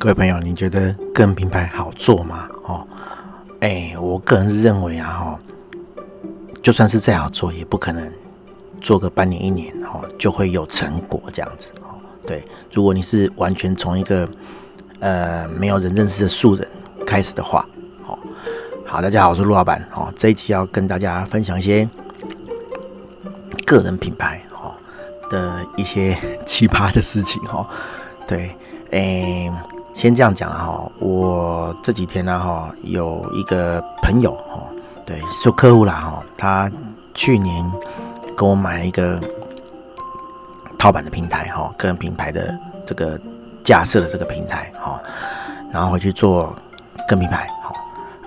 各位朋友，你觉得个人品牌好做吗？哦，哎，我个人是认为啊，哈，就算是再好做，也不可能做个半年一年，哦，就会有成果这样子，哦，对。如果你是完全从一个呃没有人认识的素人开始的话，好，好，大家好，我是陆老板，哦，这一期要跟大家分享一些个人品牌，哦的一些奇葩的事情，哦，对，哎。先这样讲了哈，我这几天呢哈，有一个朋友哈，对，是客户啦哈，他去年跟我买了一个套版的平台哈，个人品牌的这个架设的这个平台哈，然后回去做个人品牌哈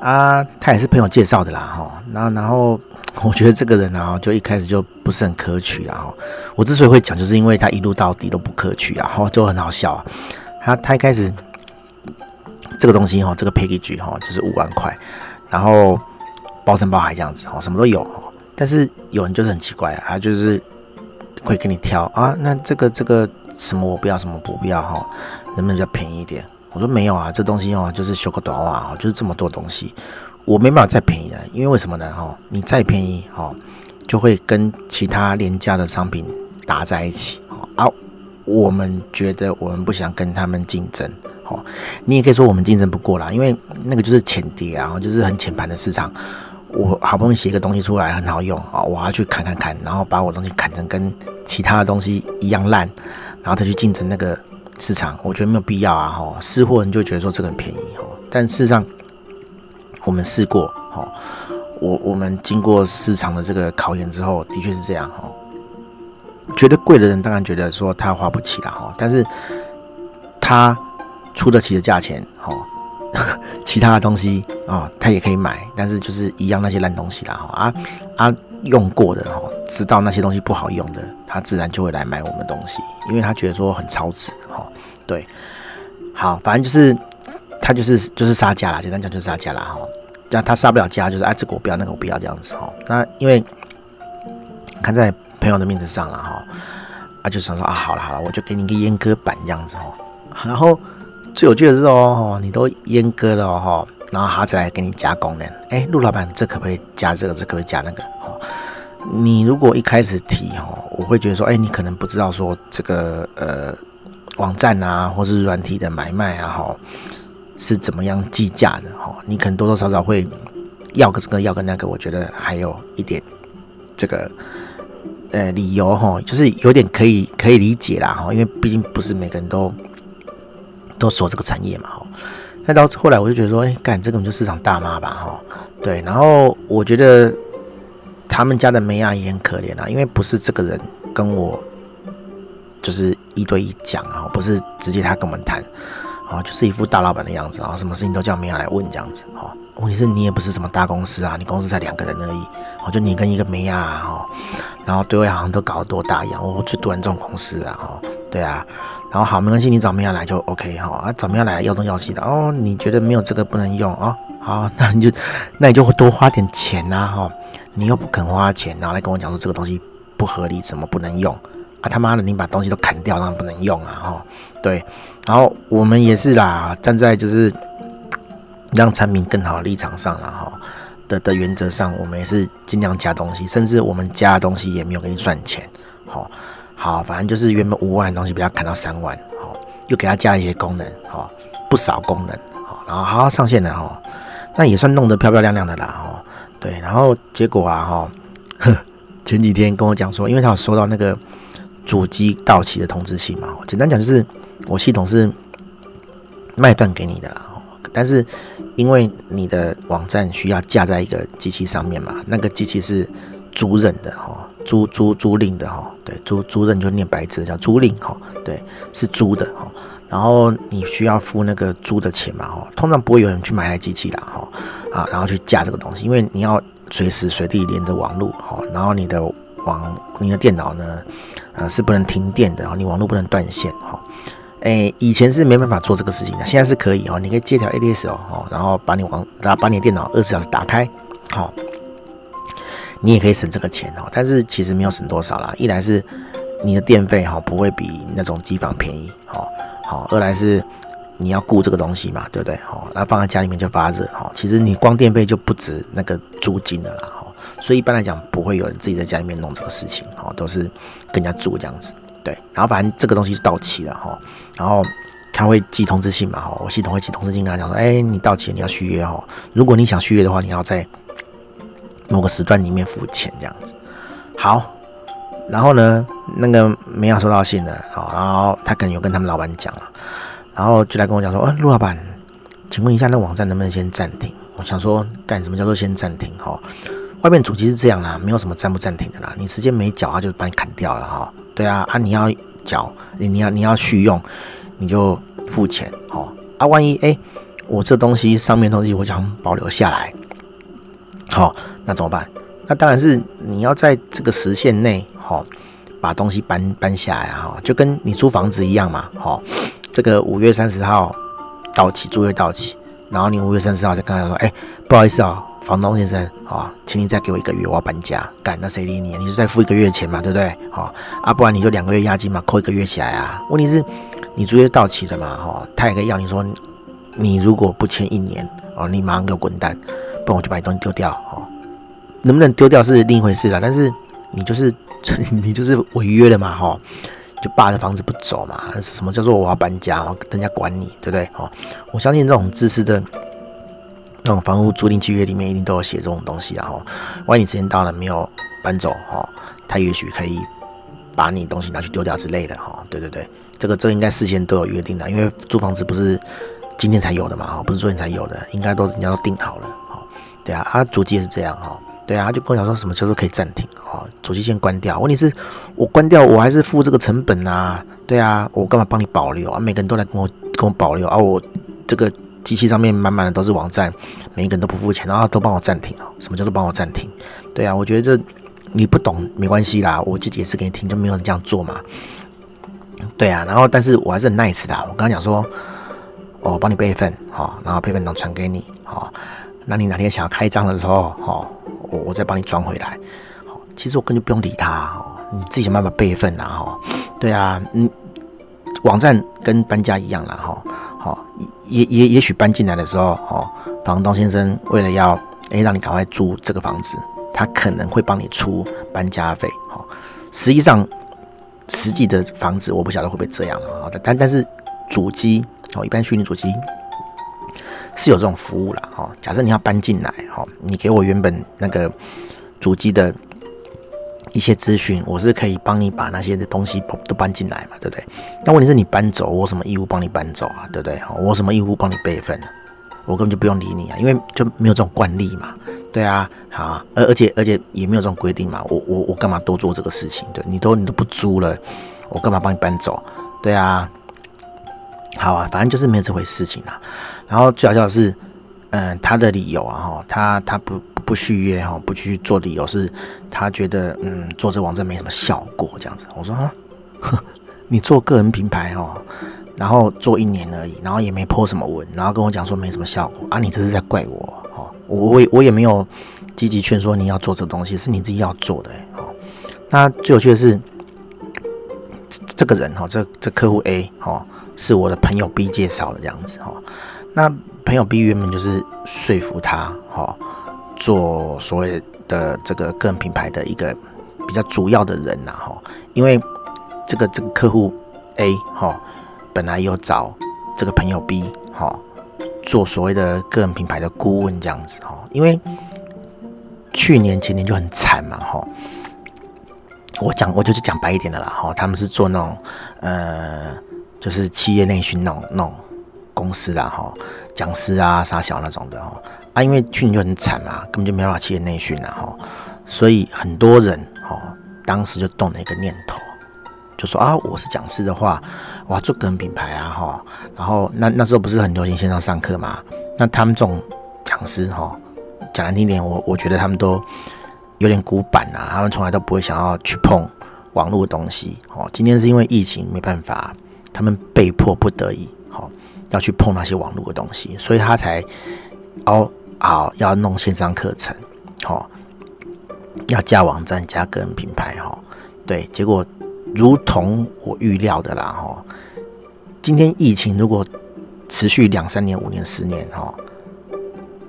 啊，他也是朋友介绍的啦哈，那然后我觉得这个人呢，就一开始就不是很可取啦哈，我之所以会讲，就是因为他一路到底都不可取啊，哈，就很好笑啊，他他一开始。这个东西哈，这个 package 哈，就是五万块，然后包山包海这样子哈，什么都有哈。但是有人就是很奇怪啊，他就是会给你挑啊，那这个这个什么我不要，什么不不要哈，能不能比较便宜一点？我说没有啊，这东西哦，就是修个短袜哦，就是这么多东西，我没办法再便宜了，因为为什么呢？哈，你再便宜哈，就会跟其他廉价的商品打在一起啊。我们觉得我们不想跟他们竞争。好，你也可以说我们竞争不过啦，因为那个就是浅碟啊，就是很浅盘的市场。我好不容易写一个东西出来很好用啊，我要去砍砍砍，然后把我东西砍成跟其他的东西一样烂，然后再去竞争那个市场，我觉得没有必要啊。哈，试货人就觉得说这个很便宜，哈，但事实上我们试过，哈，我我们经过市场的这个考验之后，的确是这样，哈。觉得贵的人当然觉得说他花不起了，哈，但是他。出得起的价钱，哈，其他的东西啊，他也可以买，但是就是一样那些烂东西啦，哈啊啊，用过的哈，知道那些东西不好用的，他自然就会来买我们东西，因为他觉得说很超值，哈，对，好，反正就是他就是就是杀价啦，简单讲就是杀价啦，哈，那他杀不了价，就是哎，这个我不要，那个我不要这样子，哈，那因为看在朋友的面子上了，哈，啊，就想说啊，好了好了，我就给你一个阉割版这样子，哦，然后。最有趣的是哦，你都阉割了哈，然后他再来给你加功能。哎，陆老板，这可不可以加这个？这可不可以加那个？哦，你如果一开始提哦，我会觉得说，哎，你可能不知道说这个呃网站啊，或是软体的买卖啊，哈，是怎么样计价的哈？你可能多多少少会要个这个，要个那个。我觉得还有一点这个呃理由哈，就是有点可以可以理解啦哈，因为毕竟不是每个人都。都说这个产业嘛，哈，那到后来我就觉得说，哎，干这个就市场大妈吧，哈，对，然后我觉得他们家的梅亚也很可怜啊，因为不是这个人跟我就是一对一讲啊，不是直接他跟我们谈，啊，就是一副大老板的样子啊，什么事情都叫梅亚来问这样子，哈，问题是你也不是什么大公司啊，你公司才两个人而已，我就你跟一个妹啊，哦，然后对外好像都搞得多大一样，我最多人这种公司啊，哦，对啊。然后好，没关系，你找梅亚来就 OK 哈啊，找梅亚来要东要西的哦。你觉得没有这个不能用啊？好，那你就那你就会多花点钱呐哈。你又不肯花钱，然后来跟我讲说这个东西不合理，怎么不能用啊？他妈的，你把东西都砍掉，那不能用啊哈。对，然后我们也是啦，站在就是让产品更好的立场上了哈的的原则上，我们也是尽量加东西，甚至我们加的东西也没有给你算钱，好。好，反正就是原本五万的东西，被他砍到三万，好，又给他加了一些功能，好，不少功能，好，然后好好上线了，哈，那也算弄得漂漂亮亮的啦，哈，对，然后结果啊，哈，前几天跟我讲说，因为他有收到那个主机到期的通知信嘛，简单讲就是我系统是卖断给你的啦，但是因为你的网站需要架在一个机器上面嘛，那个机器是租赁的，哈。租租租赁的哈，对，租租赁就念白字叫租赁哈，对，是租的哈。然后你需要付那个租的钱嘛哈，通常不会有人去买台机器啦哈啊，然后去架这个东西，因为你要随时随地连着网络哈，然后你的网你的电脑呢，呃是不能停电的，你网络不能断线哈。诶，以前是没办法做这个事情的，现在是可以哦，你可以借条 ADSL 哦，然后把你网然后把你的电脑二十小时打开，好。你也可以省这个钱哦，但是其实没有省多少啦。一来是你的电费哈不会比那种机房便宜，好，好；二来是你要顾这个东西嘛，对不对？哦，那放在家里面就发热，哈，其实你光电费就不止那个租金的啦，哈。所以一般来讲，不会有人自己在家里面弄这个事情，哈，都是跟人家住这样子，对。然后反正这个东西是到期了，哈，然后他会寄通知信嘛，哈，我系统会寄通知信跟他讲说，哎，你到期了，你要续约，哈。如果你想续约的话，你要在某个时段里面付钱，这样子。好，然后呢，那个没有收到信的，好，然后他可能有跟他们老板讲了。然后就来跟我讲说，呃，陆老板，请问一下，那网站能不能先暂停？我想说，干什么叫做先暂停？哈，外面主机是这样啦，没有什么暂不暂停的啦。你时间没缴，他就把你砍掉了哈。对啊，啊，你要缴，你你要你要续用，你就付钱。哈，啊，万一哎，我这东西上面东西我想保留下来，好，那怎么办？那当然是你要在这个时限内，哈，把东西搬搬下来哈，就跟你租房子一样嘛，哈。这个五月三十号到期，租约到期，然后你五月三十号就跟他说：“哎，不好意思啊、房东先生，好，请你再给我一个月，我要搬家。干，那谁理你？你就再付一个月钱嘛，对不对？好啊，不然你就两个月押金嘛，扣一个月起来啊。问题是，你租约到期了嘛，哈，他也可以要你说，你如果不签一年，哦，你马上给我滚蛋，不然我就把你东西丢掉。哦，能不能丢掉是另一回事了，但是你就是 你就是违约了嘛，哈。”就霸着房子不走嘛？什么叫做我要搬家？人家管你，对不对？哦，我相信这种自私的那种房屋租赁契约里面一定都有写这种东西啊！哈，万一你时间到了没有搬走，哈，他也许可以把你东西拿去丢掉之类的，哈，对对对，这个这应该事先都有约定的，因为租房子不是今天才有的嘛，哈，不是昨天才有的，应该都人家都定好了，哈，对啊，啊，主机也是这样，哈。对啊，他就跟我讲说什么叫做可以暂停哦，主机先关掉。问题是，我关掉我还是付这个成本啊。对啊，我干嘛帮你保留啊？每个人都来跟我跟我保留啊，我这个机器上面满满的都是网站，每一个人都不付钱，然后都帮我暂停哦。什么叫做帮我暂停？对啊，我觉得这你不懂没关系啦，我就解释给你听，就没有人这样做嘛。对啊，然后但是我还是很 nice 的，我刚刚讲说，我帮你备份好，然后备份档传给你好，那你哪天想要开张的时候好。我我再帮你装回来，好，其实我根本就不用理他，哦，你自己想办法备份啊，哈，对啊，嗯，网站跟搬家一样啦，哈，好，也也也许搬进来的时候，哦，房东先生为了要哎让你赶快租这个房子，他可能会帮你出搬家费，好，实际上实际的房子我不晓得会不会这样啊，但但是主机哦，一般虚拟主机。是有这种服务啦，哈。假设你要搬进来，哈，你给我原本那个主机的一些资讯，我是可以帮你把那些的东西都搬进来嘛，对不对？但问题是你搬走，我什么义务帮你搬走啊，对不对？我什么义务帮你备份？我根本就不用理你啊，因为就没有这种惯例嘛，对啊，好，而而且而且也没有这种规定嘛，我我我干嘛多做这个事情？对，你都你都不租了，我干嘛帮你搬走？对啊。好啊，反正就是没有这回事情啦。然后最好笑的是，嗯，他的理由啊，哈，他他不不续约哈，不去做理由是，他觉得嗯，做这网站没什么效果这样子。我说哈，你做个人品牌哦，然后做一年而已，然后也没 po 什么文，然后跟我讲说没什么效果啊，你这是在怪我哦，我我我也没有积极劝说你要做这东西，是你自己要做的哦。那最有趣的是。这个人哈，这这客户 A 哈，是我的朋友 B 介绍的这样子哈。那朋友 B 原本就是说服他哈，做所谓的这个个人品牌的一个比较主要的人呐哈。因为这个这个客户 A 哈，本来有找这个朋友 B 哈，做所谓的个人品牌的顾问这样子哈。因为去年前年就很惨嘛哈。我讲，我就去讲白一点的啦，哈，他们是做那种，呃，就是企业内训那种那种公司啦，哈，讲师啊、杀小那种的，哈，啊，因为去年就很惨嘛，根本就没办法企业内训了，哈，所以很多人，哈，当时就动了一个念头，就说啊，我是讲师的话，我要做个人品牌啊，哈，然后那那时候不是很流行线上上课嘛，那他们这种讲师，哈，讲难听点，我我觉得他们都。有点古板呐，他们从来都不会想要去碰网络的东西。哦，今天是因为疫情没办法，他们被迫不得已，好要去碰那些网络的东西，所以他才哦好要弄线上课程，好要加网站、加个人品牌，哈，对，结果如同我预料的啦，哈，今天疫情如果持续两三年、五年、十年，哈，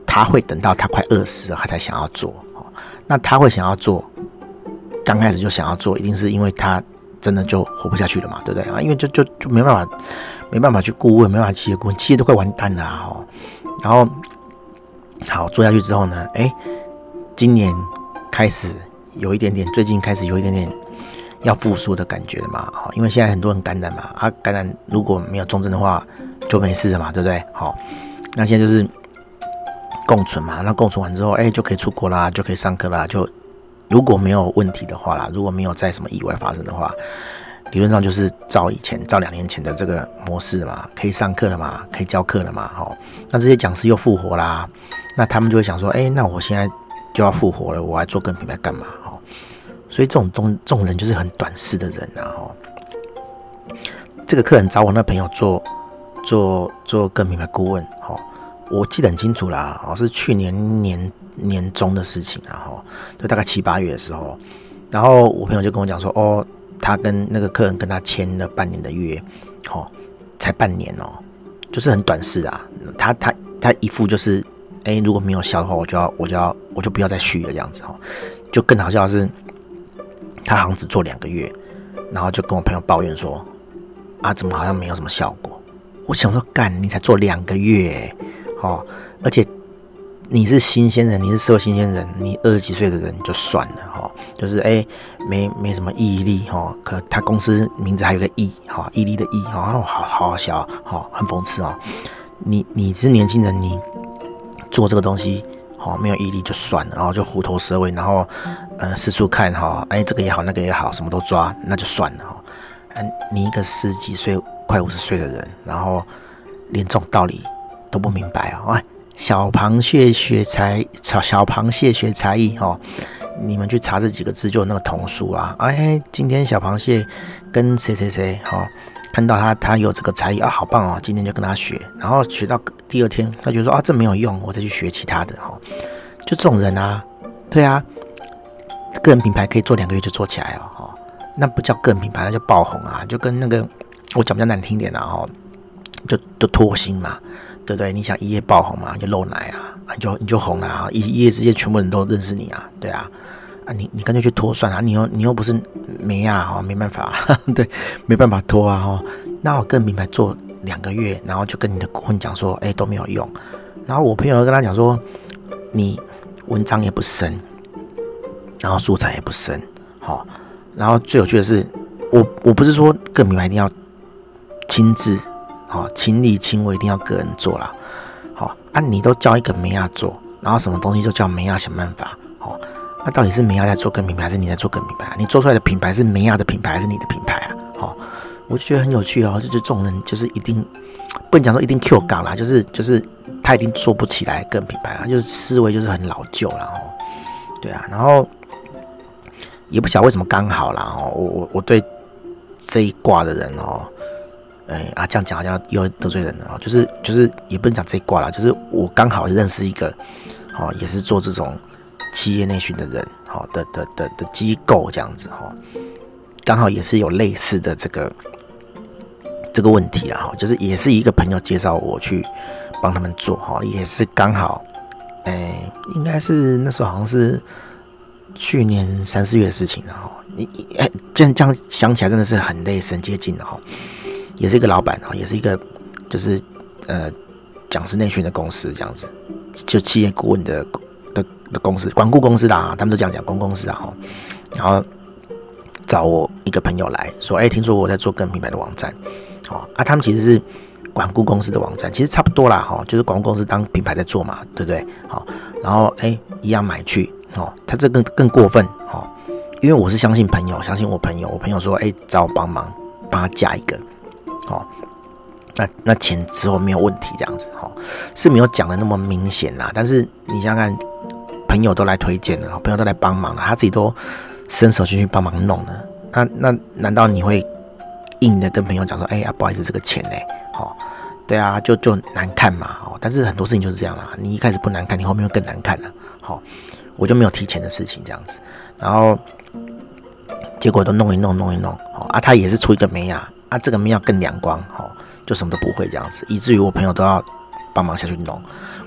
他会等到他快饿死了，他才想要做，那他会想要做，刚开始就想要做，一定是因为他真的就活不下去了嘛，对不对？啊？因为就就就没办法，没办法去顾问，没办法企业顾问，企业都快完蛋了哈。然后好做下去之后呢，哎，今年开始有一点点，最近开始有一点点。要复苏的感觉了嘛？好，因为现在很多人感染嘛，啊，感染如果没有重症的话就没事了嘛，对不对？好，那现在就是共存嘛，那共存完之后，哎，就可以出国啦，就可以上课啦。就如果没有问题的话啦，如果没有再什么意外发生的话，理论上就是照以前、照两年前的这个模式嘛，可以上课了嘛，可以教课了嘛。好，那这些讲师又复活啦，那他们就会想说，哎，那我现在就要复活了，我还做个品牌干嘛？好。所以这种东这种人就是很短视的人啊！哈，这个客人找我那朋友做做做个品牌顾问，哈，我记得很清楚啦，哦，是去年年年中的事情啊，哈，就大概七八月的时候，然后我朋友就跟我讲说，哦，他跟那个客人跟他签了半年的约，哦，才半年哦，就是很短视啊，他他他一副就是，哎，如果没有效的话，我就要我就要我就不要再续了这样子哈，就更好笑的是。他好像只做两个月，然后就跟我朋友抱怨说：“啊，怎么好像没有什么效果？”我想说：“干，你才做两个月，哦，而且你是新鲜人，你是社会新鲜人，你二十几岁的人就算了，哈，就是哎，没没什么毅力，哈，可他公司名字还有个毅，哈，毅力的毅，哈，好好好笑，哈，很讽刺哦。你你是年轻人，你做这个东西。”哦，没有毅力就算了，然后就虎头蛇尾，然后，呃，四处看哈，哎，这个也好，那个也好，什么都抓，那就算了哈。嗯，你一个十几岁、快五十岁的人，然后连这种道理都不明白啊！哎，小螃蟹学才，小小螃蟹学才艺哈，你们去查这几个字，就有那个童书啊。哎，今天小螃蟹跟谁谁谁哈。看到他，他有这个才艺啊，好棒哦！今天就跟他学，然后学到第二天，他就说啊，这没有用，我再去学其他的哈。就这种人啊，对啊，个人品牌可以做两个月就做起来哦，那不叫个人品牌，那叫爆红啊，就跟那个我讲比较难听点的哈，就就脱星嘛，对不对？你想一夜爆红嘛，就露奶啊，你就你就红了啊，一一夜之间全部人都认识你啊，对啊。啊，你你干脆去脱算啊！你又你又不是没啊，哈，没办法，对，没办法脱啊，哈。那我跟品牌做两个月，然后就跟你的顾问讲说，哎，都没有用。然后我朋友跟他讲说，你文章也不深，然后素材也不深，好。然后最有趣的是，我我不是说个人品牌一定要亲自，好，亲力亲为，一定要个人做啦。好。啊，你都叫一个梅亚做，然后什么东西都叫梅亚想办法，好。那到底是梅亚在做个品牌，还是你在做个品牌？你做出来的品牌是梅亚的品牌，还是你的品牌啊？好，我就觉得很有趣哦。就是这种人，就是一定不能讲说一定 Q 杠啦，就是就是他一定做不起来个人品牌啊，就是思维就是很老旧了哦。对啊，然后也不晓得为什么刚好啦哦，我我我对这一挂的人哦，哎啊这样讲好像又得罪人了哦。就是就是也不能讲这一卦啦，就是我刚好认识一个哦，也是做这种。企业内训的人，好的的的的机构这样子哈，刚好也是有类似的这个这个问题啊，哈，就是也是一个朋友介绍我去帮他们做哈，也是刚好，哎，应该是那时候好像是去年三四月的事情了哈，你哎这样这样想起来真的是很累神、接近的哈，也是一个老板啊，也是一个就是呃讲师内训的公司这样子，就企业顾问的。的的公司，管顾公司的啊，他们都这样讲，公公司啊，然后找我一个朋友来说，哎，听说我在做个人品牌的网站，哦，啊，他们其实是管顾公司的网站，其实差不多啦，哈，就是管顾公司当品牌在做嘛，对不对？好，然后哎，一样买去，哦，他这更更过分，哦，因为我是相信朋友，相信我朋友，我朋友说，哎，找我帮忙，帮他加一个，哦。那那钱之后没有问题，这样子哈，是没有讲的那么明显啦。但是你想想看，朋友都来推荐了，朋友都来帮忙了，他自己都伸手进去帮忙弄了。那那难道你会硬的跟朋友讲说，哎呀，不好意思，这个钱呢？哦，对啊，就就难看嘛。哦，但是很多事情就是这样啦。你一开始不难看，你后面会更难看了。好，我就没有提钱的事情这样子，然后结果都弄一弄，弄一弄。哦啊，他也是出一个没啊。啊，这个庙更两光，哦，就什么都不会这样子，以至于我朋友都要帮忙下去弄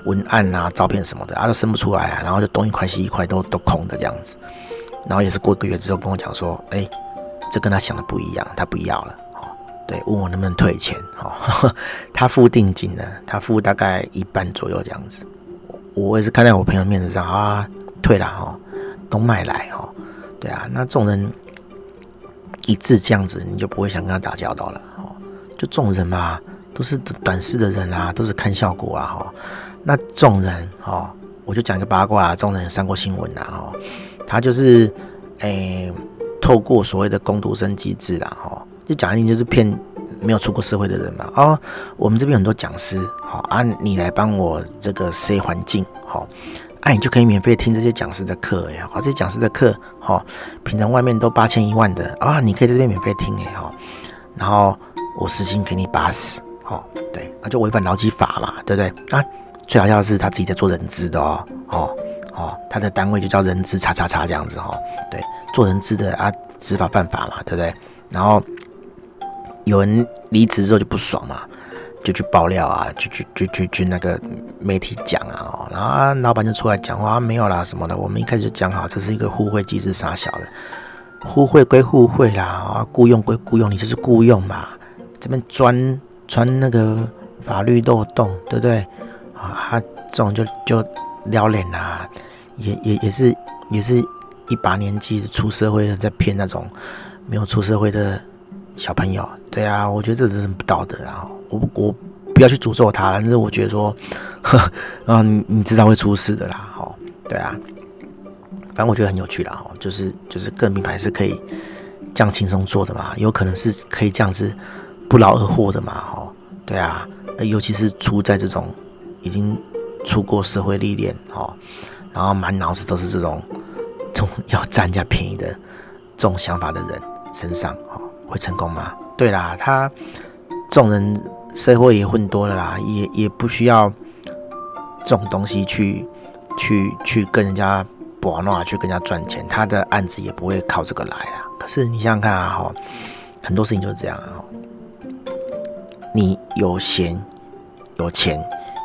文案啊、照片什么的，啊都生不出来啊，然后就东一块西一块都都空的这样子，然后也是过个月之后跟我讲说，哎，这跟他想的不一样，他不要了，哦，对，问我能不能退钱，哦，他付定金的，他付大概一半左右这样子，我也是看在我朋友面子上啊，退了哈，都卖来哈，对啊，那这种人。一致这样子，你就不会想跟他打交道了哦。就众人嘛，都是短视的人啊，都是看效果啊哈。那众人哦，我就讲一个八卦啊，众人上过新闻啊哈。他就是诶、透过所谓的工读生机制啦哈，就讲一定就是骗没有出过社会的人嘛。哦，我们这边很多讲师，好啊，你来帮我这个 C 环境，好。哎、你就可以免费听这些讲师的课哎，好，这些讲师的课，哈，平常外面都八千一万的啊，你可以在这边免费听哎，哈，然后我时薪给你八十，哈，对，那就违反劳基法嘛，对不对？啊，最好笑的是他自己在做人资的哦，哦，哦，他的单位就叫人资叉叉叉这样子哈，对，做人资的啊，执法犯法嘛，对不对？然后有人离职之后就不爽嘛。就去爆料啊，就去去去去那个媒体讲啊，哦，然后，老板就出来讲话，啊，没有啦什么的。我们一开始就讲好，这是一个互惠机制，傻小的，互惠归互惠啦，啊，雇佣归雇佣，你就是雇佣嘛，这边钻钻那个法律漏洞，对不对？啊，他这种就就撩脸啦，也也也是也是一把年纪出社会的在骗那种没有出社会的小朋友，对啊，我觉得这真是不道德啊。我我不要去诅咒他，但是我觉得说，呵，嗯，你你至少会出事的啦，哈，对啊，反正我觉得很有趣啦，哈，就是就是个人品牌是可以这样轻松做的嘛，有可能是可以这样子不劳而获的嘛，哈，对啊，尤其是出在这种已经出过社会历练，哈，然后满脑子都是这种这种 要占人家便宜的这种想法的人身上，哈，会成功吗？对啦，他众人。社会也混多了啦，也也不需要这种东西去去去跟人家搏闹，去跟人家赚钱，他的案子也不会靠这个来啦。可是你想想看啊，哈，很多事情就是这样啊，你有闲、有钱、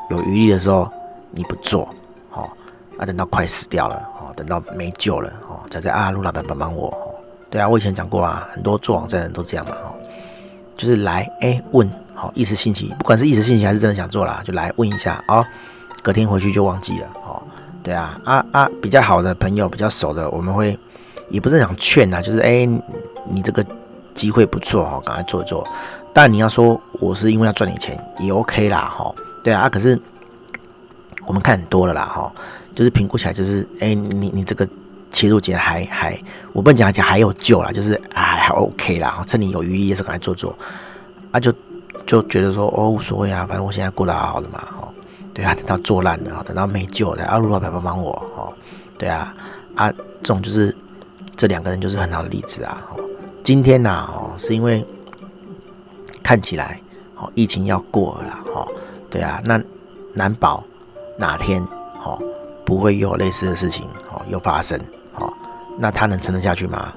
有余力的时候，你不做，哦，啊，等到快死掉了，哦，等到没救了，哦，再在啊，陆老板帮帮我，哦，对啊，我以前讲过啊，很多做网站的人都这样嘛，哦，就是来哎、问。好，一时兴起，不管是一时兴起还是真的想做啦，就来问一下哦。隔天回去就忘记了哦。对啊，啊啊，比较好的朋友，比较熟的，我们会也不是想劝呐，就是哎，你这个机会不错哈，赶快做一做。但你要说我是因为要赚你钱也 OK 啦哈。对啊，可是我们看很多了啦哈，就是评估起来就是哎，你你这个切入点还还，我不能讲讲还有救啦，就是还还 OK 啦，趁你有余力也是赶快做做，啊就。就觉得说哦无所谓啊，反正我现在过得好好的嘛，哦，对啊，等到做烂了，等到没救了，啊，陆老板帮帮我，哦，对啊，啊，这种就是这两个人就是很好的例子啊，哦，今天呐，哦，是因为看起来，哦，疫情要过了啦，哦，对啊，那难保哪天，哦，不会有类似的事情，哦，又发生，那他能撑得下去吗？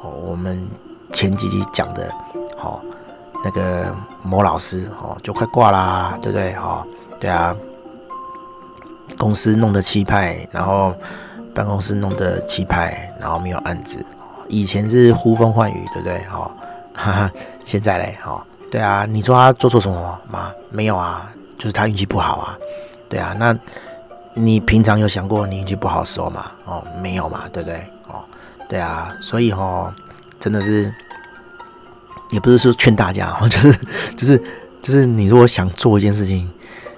哦，我们前几集讲的，哦。那个某老师哦，就快挂啦，对不对？哦，对啊，公司弄得气派，然后办公室弄得气派，然后没有案子。以前是呼风唤雨，对不对？哦，哈哈，现在嘞，哦，对啊，你说他做错什么吗？没有啊，就是他运气不好啊，对啊。那你平常有想过你运气不好的时候吗？哦，没有嘛，对不对？哦，对啊，所以哦，真的是。也不是说劝大家哦，就是就是就是你如果想做一件事情，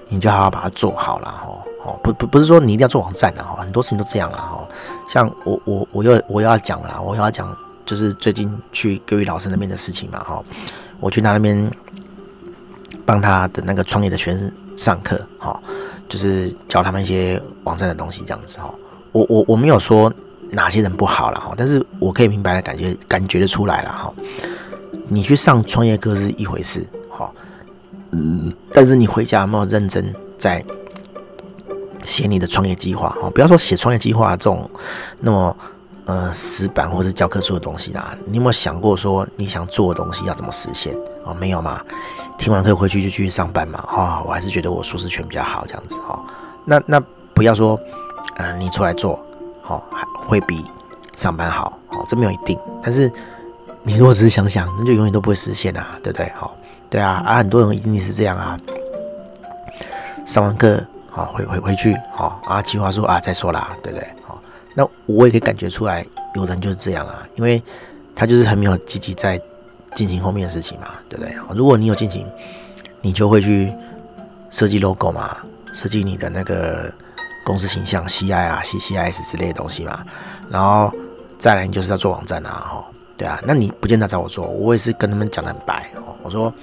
你就好好把它做好了哈。哦，不不不是说你一定要做网站的哈，很多事情都这样了哈。像我我我又我又要讲了，我又要讲就是最近去各位老师那边的事情嘛哈。我去他那边帮他的那个创业的学生上课哈，就是教他们一些网站的东西这样子哈。我我我没有说哪些人不好了哈，但是我可以明白的感觉感觉得出来了哈。你去上创业课是一回事，好，嗯，但是你回家有没有认真在写你的创业计划？哦，不要说写创业计划这种那么呃死板或者教科书的东西啦。你有没有想过说你想做的东西要怎么实现？哦，没有嘛？听完课回去就继续上班嘛？啊、哦，我还是觉得我舒适圈比较好，这样子、哦。那那不要说，呃，你出来做，好、哦，还会比上班好，哦，这没有一定。但是你如果只是想想，那就永远都不会实现啊，对不对？好、哦，对啊，啊，很多人一定是这样啊。上完课，好、哦，回回回去，好、哦，啊，计划说啊，再说啦，对不对？好、哦，那我也可以感觉出来，有人就是这样啊，因为他就是很没有积极在。进行后面的事情嘛，对不对？如果你有进行，你就会去设计 logo 嘛，设计你的那个公司形象，CI 啊、CCIS 之类的东西嘛。然后再来，你就是要做网站啊，哈，对啊。那你不见得找我做，我也是跟他们讲得很白哦。我说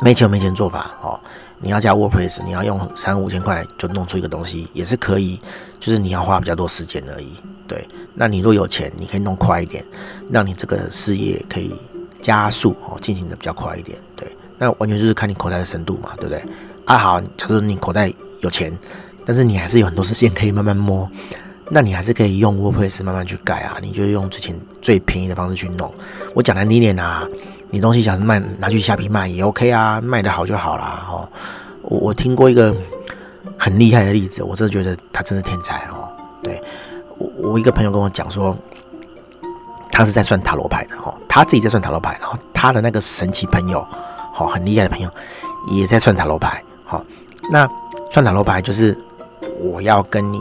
没钱没钱做法哦，你要加 WordPress，你要用三五千块就弄出一个东西也是可以，就是你要花比较多时间而已。对，那你若有钱，你可以弄快一点，让你这个事业可以加速哦，进行的比较快一点。对，那完全就是看你口袋的深度嘛，对不对？啊，好，假如你口袋有钱，但是你还是有很多时间可以慢慢摸，那你还是可以用 WordPress 慢慢去改啊，你就用最前最便宜的方式去弄。我讲难听点啊，你东西想是卖拿去虾皮卖也 OK 啊，卖得好就好啦。哦。我我听过一个很厉害的例子，我真的觉得他真是天才哦，对。我我一个朋友跟我讲说，他是在算塔罗牌的哈，他自己在算塔罗牌，然后他的那个神奇朋友，好很厉害的朋友，也在算塔罗牌，好，那算塔罗牌就是我要跟你，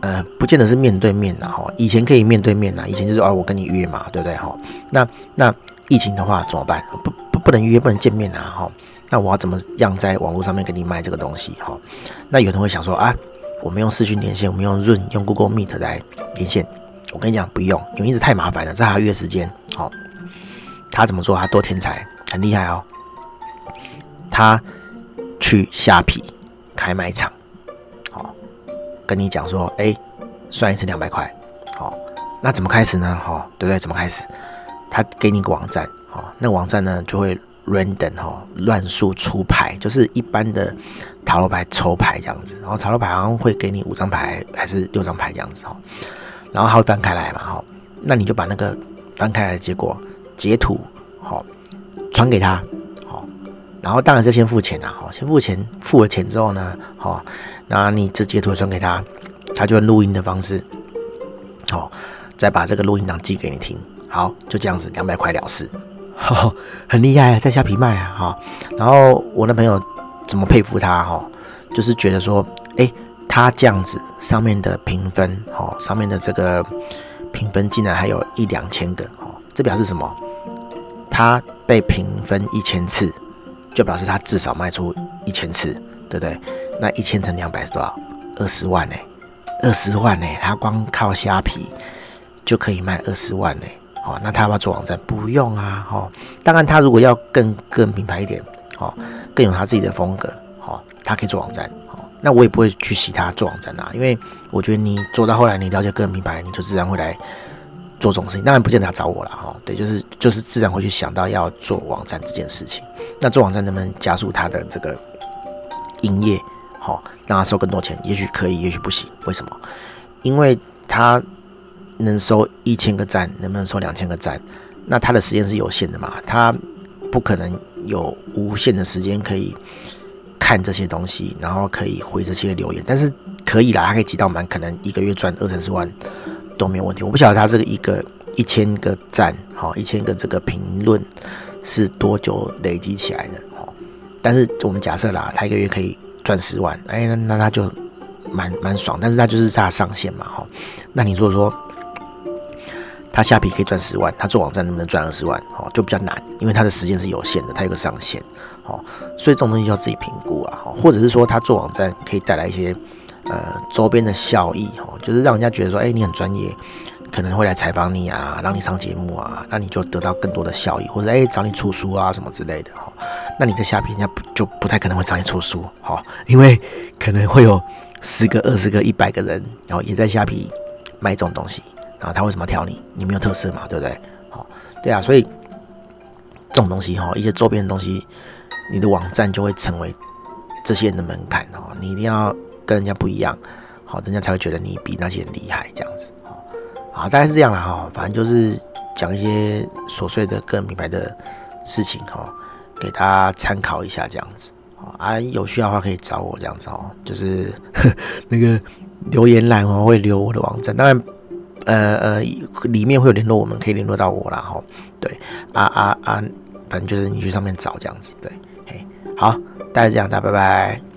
呃，不见得是面对面的哈，以前可以面对面呐，以前就是哦，我跟你约嘛，对不对哈？那那疫情的话怎么办？不不不能约，不能见面啊哈，那我要怎么样在网络上面给你卖这个东西哈？那有人会想说啊。我们用视讯连线，我们用润、用 Google Meet 来连线。我跟你讲，不用，因为一直太麻烦了，这还要约时间。好，他怎么做？他多天才，很厉害哦。他去虾皮开卖场，好，跟你讲说，哎，算一次两百块。好，那怎么开始呢？好，对不对？怎么开始？他给你一个网站，好，那网站呢就会。Random 哈，乱数出牌，就是一般的塔罗牌抽牌这样子，然后塔罗牌好像会给你五张牌还是六张牌这样子哈，然后它会翻开来嘛哈，那你就把那个翻开来的结果截图好传给他好，然后当然是先付钱啊，好，先付钱，付了钱之后呢，好，那你这截图传给他，他就用录音的方式，好，再把这个录音档寄给你听，好，就这样子两百块了事。哦，很厉害啊，在虾皮卖啊，哈。然后我那朋友怎么佩服他哈，就是觉得说，哎，他这样子上面的评分，哈，上面的这个评分竟然还有一两千个，哦，这表示什么？他被评分一千次，就表示他至少卖出一千次，对不对？那一千乘两百是多少？二十万呢？二十万呢？他光靠虾皮就可以卖二十万呢。哦，那他要不要做网站？不用啊，哦，当然他如果要更个人品牌一点，哦，更有他自己的风格，哦，他可以做网站，哦，那我也不会去洗他做网站啊，因为我觉得你做到后来，你了解个人品牌，你就自然会来做这种事情。当然不见得要找我了，哈，对，就是就是自然会去想到要做网站这件事情。那做网站能不能加速他的这个营业？好，让他收更多钱？也许可以，也许不行。为什么？因为他。能收一千个赞，能不能收两千个赞？那他的时间是有限的嘛？他不可能有无限的时间可以看这些东西，然后可以回这些留言。但是可以啦，他可以挤到满，可能一个月赚二三十万都没有问题。我不晓得他这个一个一千个赞，好，一千个这个评论是多久累积起来的？好，但是我们假设啦，他一个月可以赚十万，哎，那那他就蛮蛮爽。但是他就是差上限嘛，哈。那你如果说，他虾皮可以赚十万，他做网站能不能赚二十万？哦，就比较难，因为他的时间是有限的，他有个上限，哦，所以这种东西要自己评估啊，或者是说他做网站可以带来一些呃周边的效益，哦，就是让人家觉得说，哎，你很专业，可能会来采访你啊，让你上节目啊，那你就得到更多的效益，或者哎找你出书啊什么之类的，哈，那你在下皮人家不就不太可能会找你出书，哈，因为可能会有十个、二十个、一百个人，然后也在下皮卖这种东西。啊，他为什么挑你？你没有特色嘛，对不对？好，对啊，所以这种东西哈，一些周边的东西，你的网站就会成为这些人的门槛哦。你一定要跟人家不一样，好，人家才会觉得你比那些人厉害这样子。好，大概是这样啦哈，反正就是讲一些琐碎的个人品牌的事情哈，给大家参考一下这样子啊，有需要的话可以找我这样子哦，就是 那个留言栏哦会留我的网站，当然呃呃里面会有联络我们，可以联络到我啦哈，对啊啊啊，反正就是你去上面找这样子，对，嘿，好，大家这样，大家拜拜。